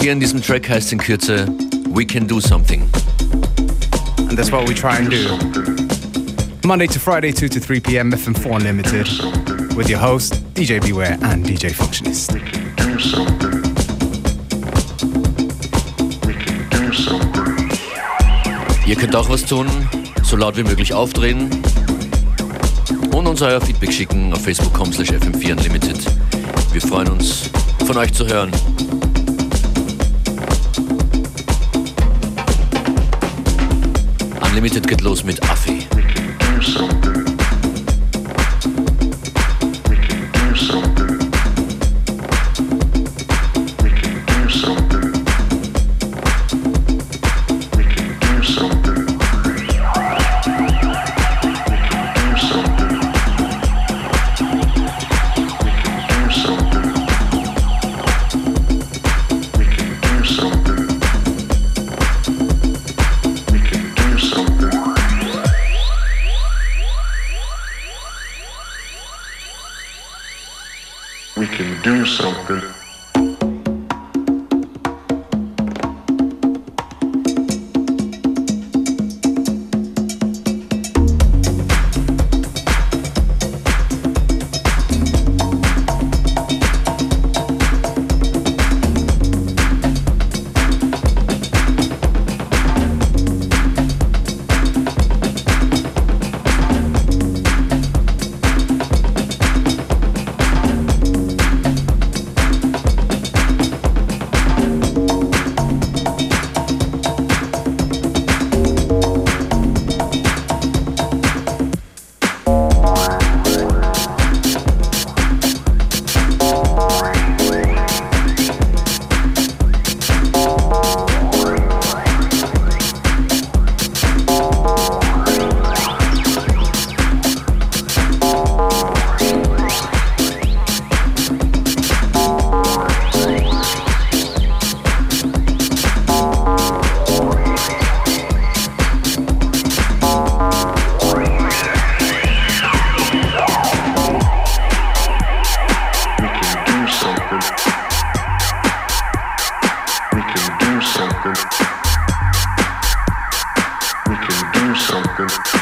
Hier in diesem Track heißt es in Kürze We Can Do Something. And that's what we try and do. Monday to Friday, 2 to 3 p.m. FM4 Unlimited. With your host, DJ Beware and DJ Functionist. Ihr könnt auch was tun, so laut wie möglich aufdrehen und uns euer Feedback schicken auf facebook.com slash fm4 unlimited. Wir freuen uns, von euch zu hören. Unlimited geht los mit Affi. do something.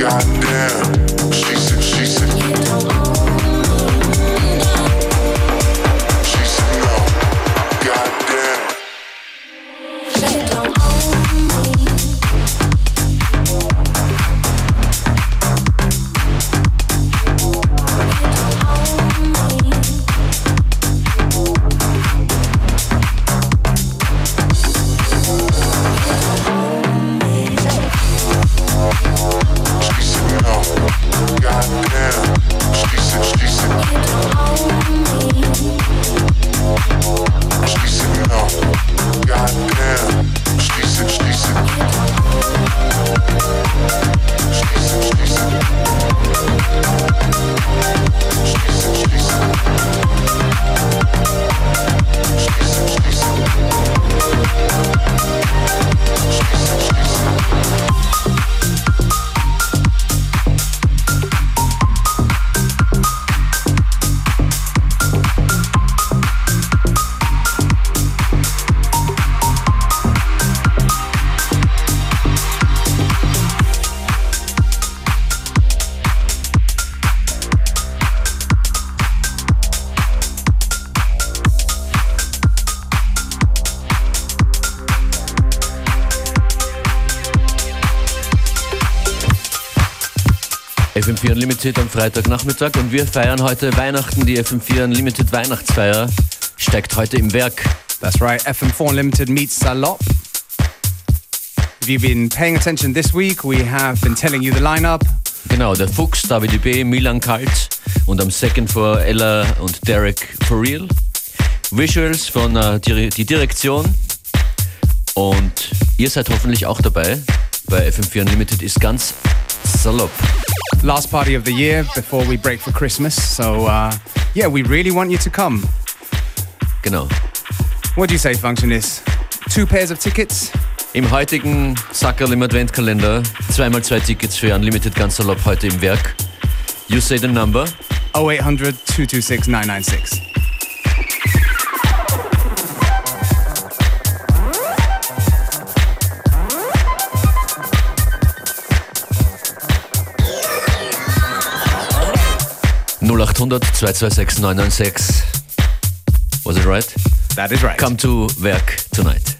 FM4 Unlimited am Freitagnachmittag und wir feiern heute Weihnachten. Die FM4 Unlimited Weihnachtsfeier steckt heute im Werk. That's right, FM4 Unlimited meets Salop. If you've been paying attention this week, we have been telling you the lineup. Genau, der Fuchs, David B, Milan Kalt und am Second for Ella und Derek For Real. Visuals von äh, die Direktion und ihr seid hoffentlich auch dabei. Bei FM4 Unlimited ist ganz salopp. Last party of the year before we break for Christmas. So, uh, yeah, we really want you to come. Genau. What do you say, Functionist? Two pairs of tickets? Im heutigen Sackerl im Adventkalender zweimal zwei Tickets für Unlimited ganz salopp heute im Werk. You say the number? 0800 226 996. 0800 226 996. Was it right? That is right. Come to Werk tonight.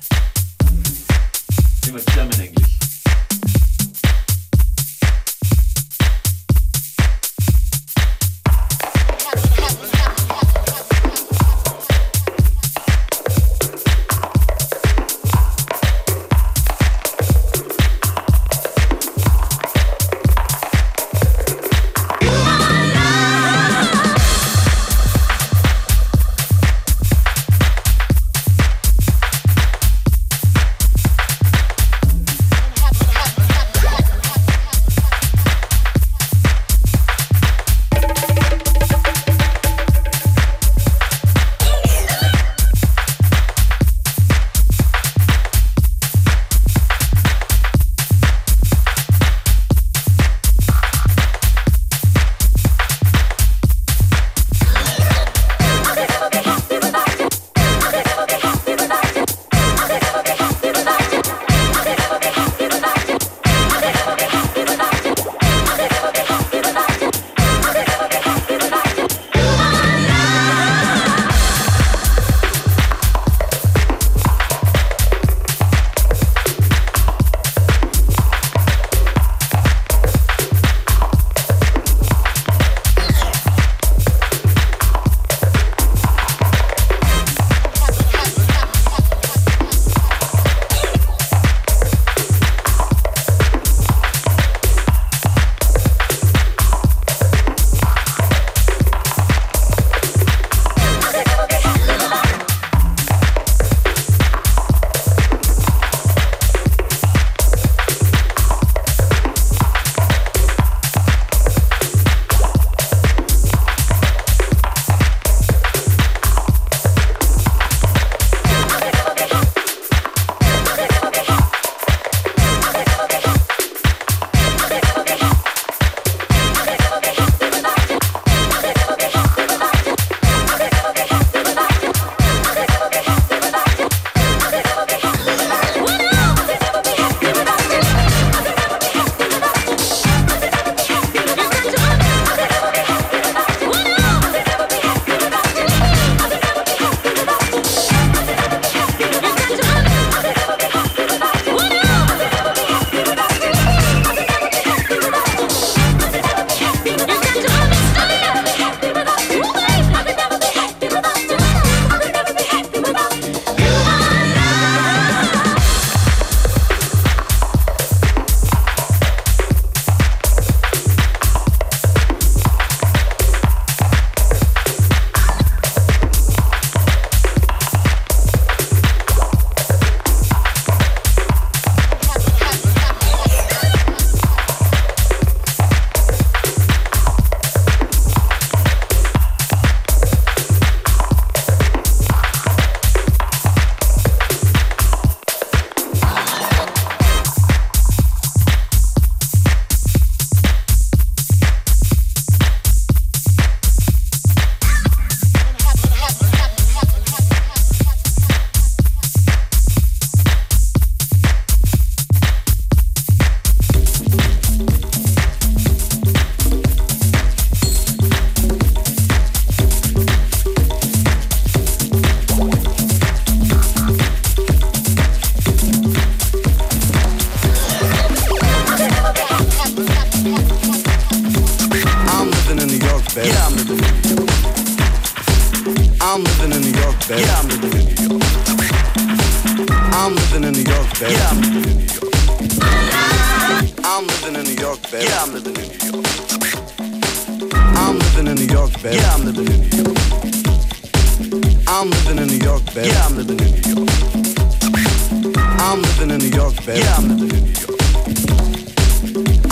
York, baby. Yeah, I'm living in New York.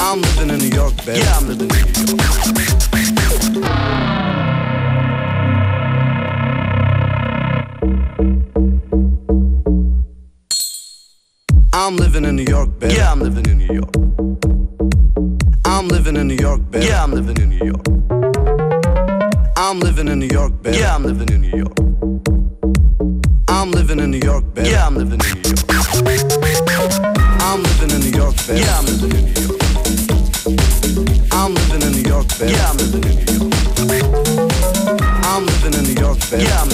I'm living in New York, baby. Yeah, I'm living in New York. I'm living in New York, baby. Yeah, I'm living in New York. I'm living in New York, baby. Yeah, I'm living in New York. I'm living in New York, baby. Yeah, I'm living in New York. Yeah, I'm living in New York, baby. Yeah, I'm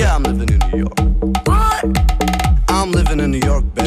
Yeah, I'm living in New York. What? I'm living in New York, baby.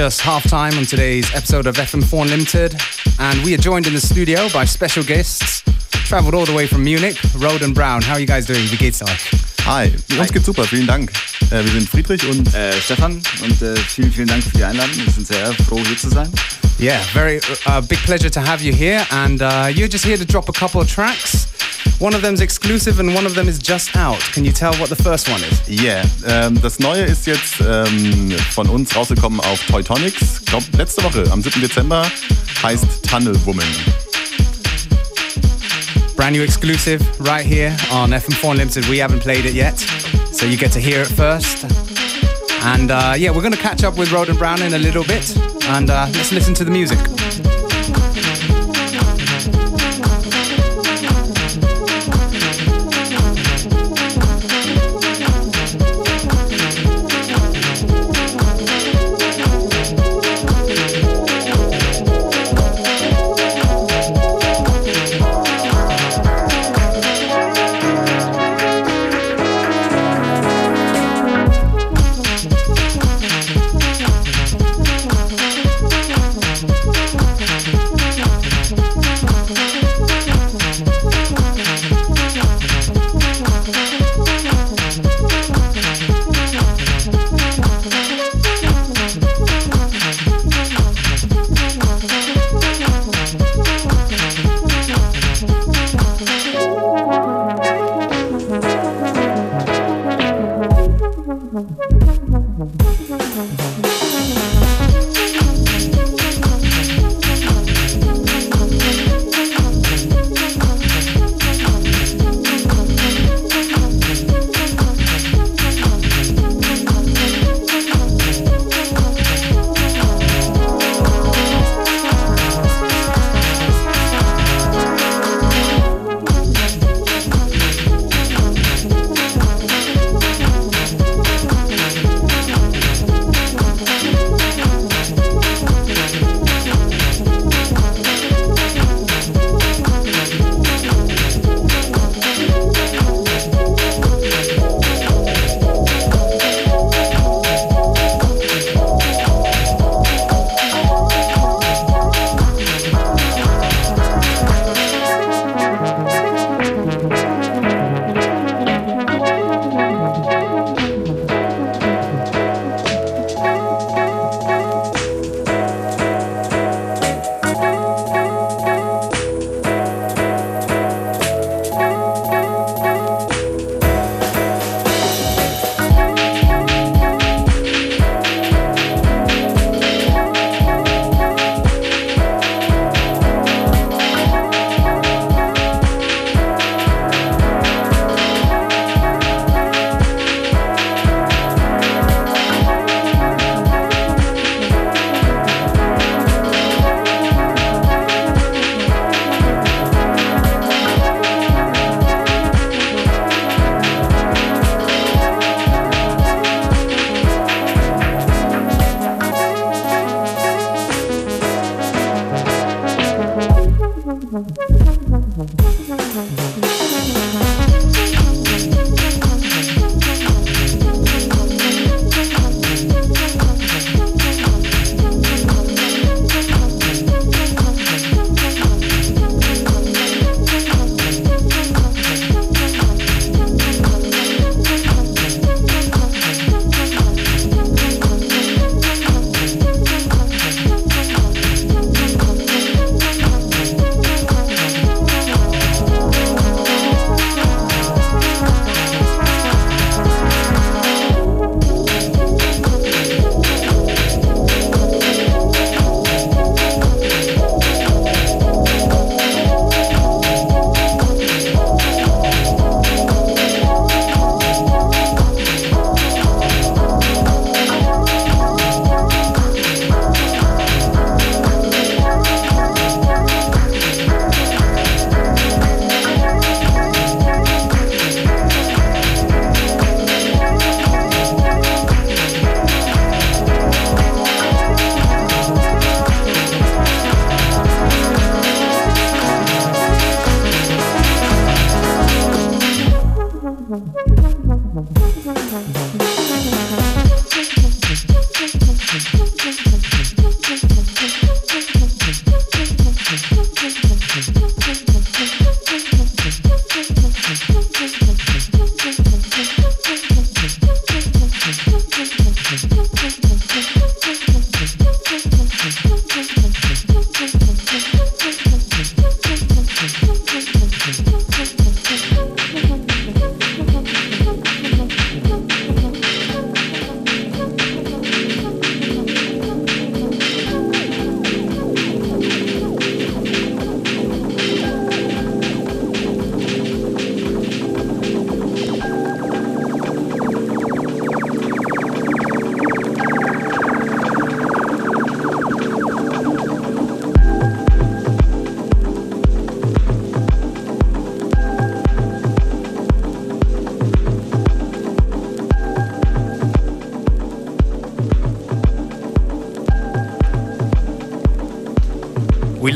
Just half time on today's episode of FM4 Unlimited, and we are joined in the studio by special guests. Traveled all the way from Munich, Roden Brown. How are you guys doing? Wie geht's euch? Hi, uns geht's super, vielen Dank. Äh, wir sind Friedrich und äh, Stefan und äh, vielen, vielen Dank für die Einladung. Wir sind sehr froh, hier zu sein. Yeah, very uh, big pleasure to have you here, and uh, you're just here to drop a couple of tracks. One of them's exclusive and one of them is just out. Can you tell what the first one is? Yeah, ähm, das Neue ist jetzt ähm, von uns rausgekommen auf Teutonics. Glaube, letzte Woche, am 7. Dezember, heißt Tunnel Woman. Brand new exclusive right here on FM4 Unlimited. We haven't played it yet, so you get to hear it first. And uh, yeah, we're going to catch up with Roden Brown in a little bit, and uh, let's listen to the music.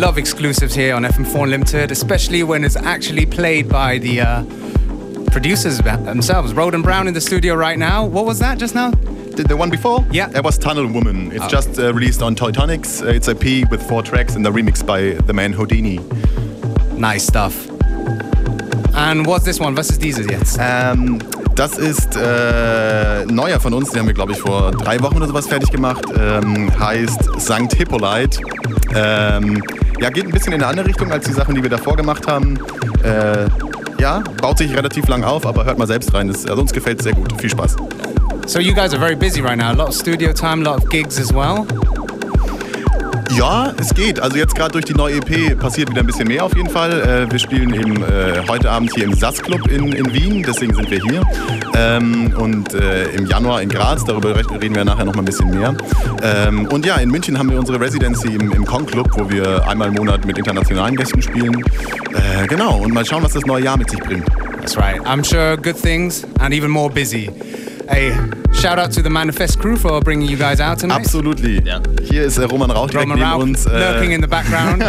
Love exclusives here on FM4 Unlimited, especially when it's actually played by the uh, producers themselves. Roden Brown in the studio right now. What was that just now? The, the one before? Yeah. That was Tunnel Woman. It's Oh. just uh, released on Teutonics. Uh, It's a P with four tracks and the remix by the man Houdini. Nice stuff. And what's this one? Was ist dieses jetzt? Ähm, das ist äh, neuer von uns, den haben wir, glaube ich, vor drei Wochen oder sowas fertig gemacht. Ähm, heißt St. Hippolyte. Ähm, ja, geht ein bisschen in eine andere Richtung als die Sachen, die wir davor gemacht haben. Äh, ja, baut sich relativ lang auf, aber hört mal selbst rein. Das, also uns gefällt es sehr gut. Viel Spaß. So you guys are very busy right now. A lot of studio time, a lot of gigs as well. Ja, es geht. Also jetzt gerade durch die neue EP passiert wieder ein bisschen mehr auf jeden Fall. Äh, wir spielen eben äh, heute Abend hier im SAS Club in, in Wien, deswegen sind wir hier. Ähm, und äh, im Januar in Graz, darüber re- reden wir nachher noch mal ein bisschen mehr. Ähm, und ja, in München haben wir unsere Residency im, im Con Club, wo wir einmal im Monat mit internationalen Gästen spielen. Äh, genau, und mal schauen, was das neue Jahr mit sich bringt. That's right. I'm sure good things and even more busy. Hey, shout out to the Manifest crew for bringing you guys out tonight. Absolutely. Hier ist äh, Roman Rauch direkt Roman neben Rauch uns. lurking Äh, in the background.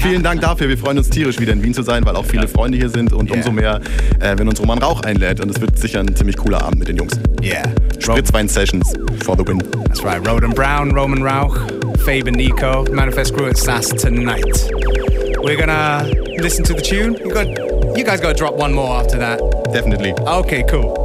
Vielen Dank dafür. Wir freuen uns tierisch, wieder in Wien zu sein, weil auch viele Freunde hier sind und Yeah. umso mehr, äh, wenn uns Roman Rauch einlädt. Und es wird sicher ein ziemlich cooler Abend mit den Jungs. yeah. Spritzwein Sessions for the win. That's right. Roden Brown, Roman Rauch, Faber Nico, Manifest crew at SAS tonight. We're gonna listen to the tune. You got, you guys gotta drop one more after that. Definitely. Okay, cool.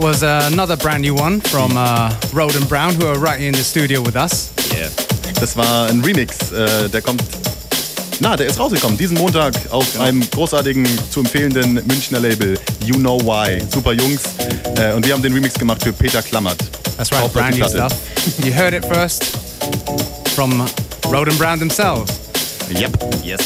That was uh, another brand new one from uh, Road and Brown, who are right here in the studio with us. Yeah. Das war ein Remix, äh, der kommt. Na, der ist rausgekommen, diesen Montag auf einem großartigen, zu empfehlenden Münchner Label, You Know Why. Super Jungs. Äh, und wir haben den Remix gemacht für Peter Klammert. That's right, brand new stuff. You heard it first from Road and Brown themselves. Yep. Yes.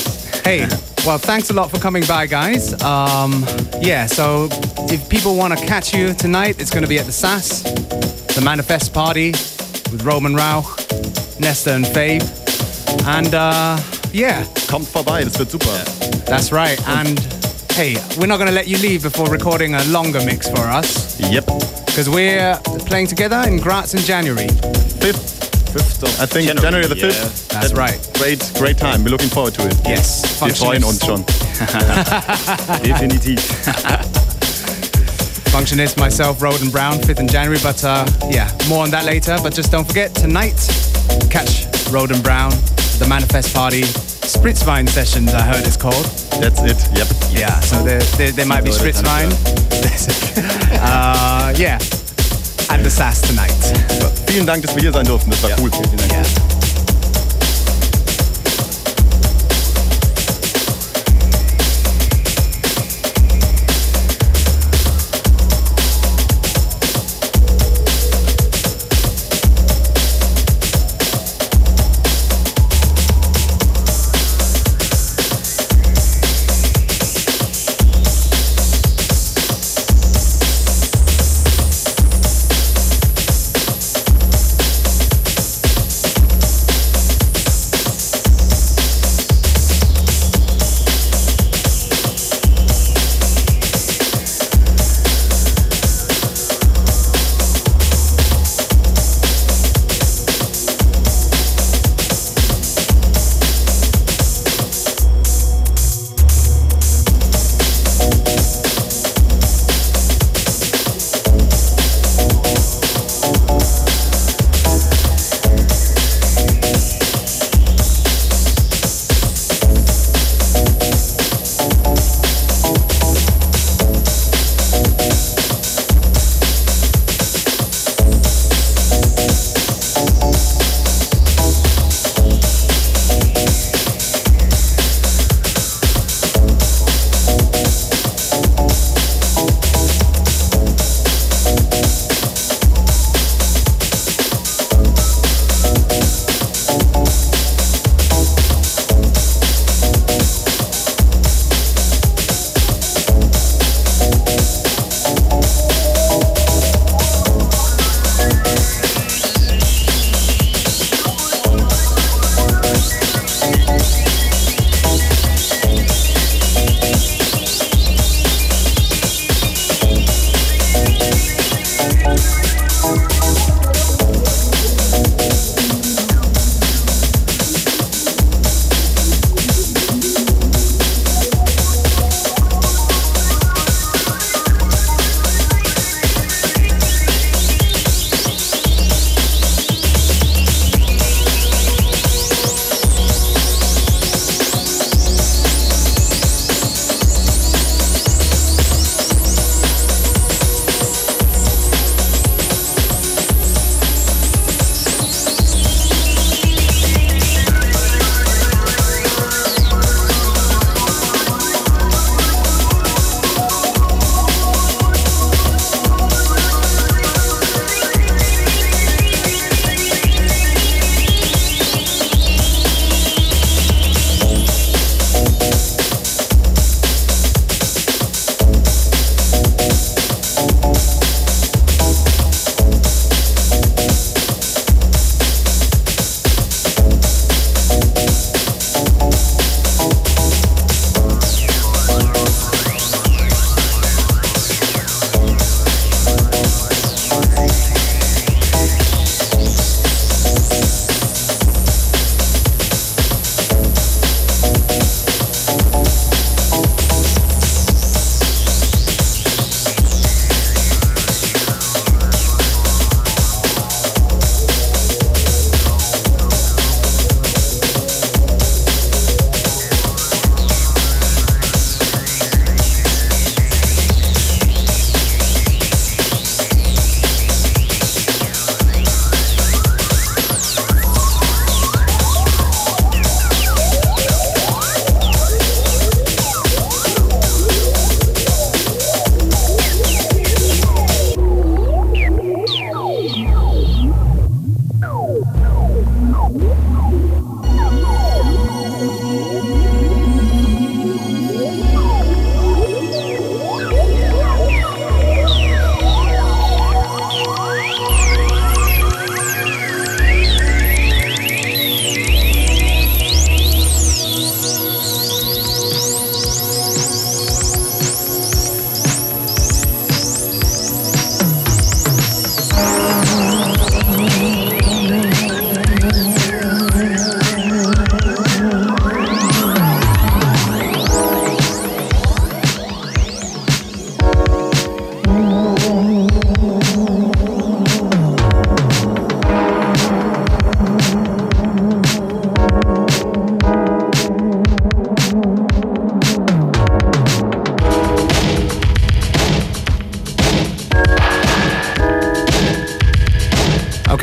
Hey, well, thanks a lot for coming by, guys. Um, yeah, so if people want to catch you tonight, it's going to be at the SAS, the Manifest Party with Roman Rauch, Nesta and Fabe. And uh, yeah, Kommt vorbei, das wird super. that's right. And hey, we're not going to let you leave before recording a longer mix for us Yep. because we're playing together in Graz in January. Fifth, Fifth of I think January, the 5th. That's right. Great, great time. We're looking forward to it. Yes. Wir freuen uns schon. Definitiv. Functionist, myself, Road and Brown, 5th in January. But uh, yeah, more on that later. But just don't forget, tonight, catch Road and Brown, the Manifest Party, Spritzwein Sessions, I heard it's called. That's it. Yep. Yeah, so there, there, there might be Leute, Spritzwein. uh, yeah, at the SAS tonight. Vielen Dank, dass wir hier sein durften. Das war cool. Yeah.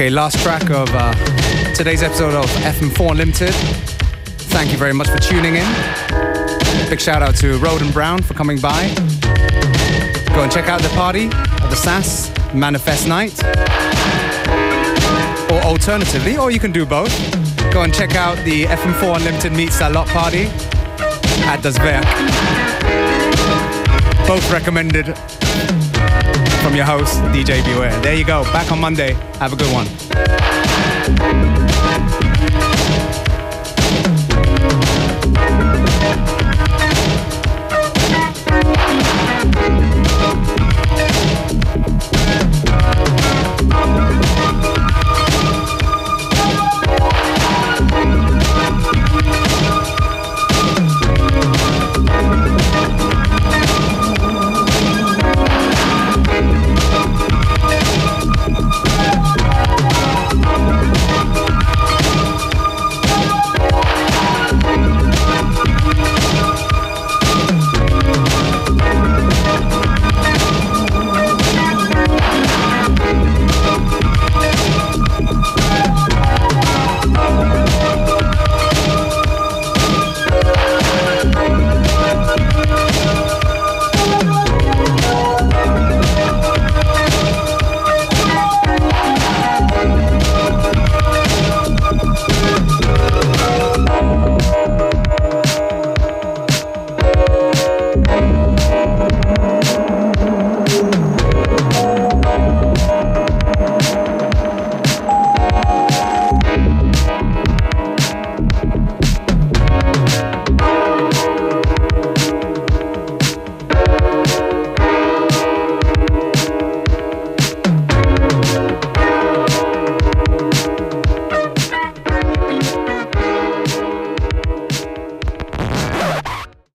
Okay, last track of uh, today's episode of FM4 Unlimited. Thank you very much for tuning in. Big shout out to Roden Brown for coming by. Go and check out the party at the SAS Manifest Night. Or alternatively, or you can do both. Go and check out the FM4 Unlimited Meets that Lot party at Das Werk. Both recommended from your host, DJ Beware. There you go. Back on Monday. Have a good one.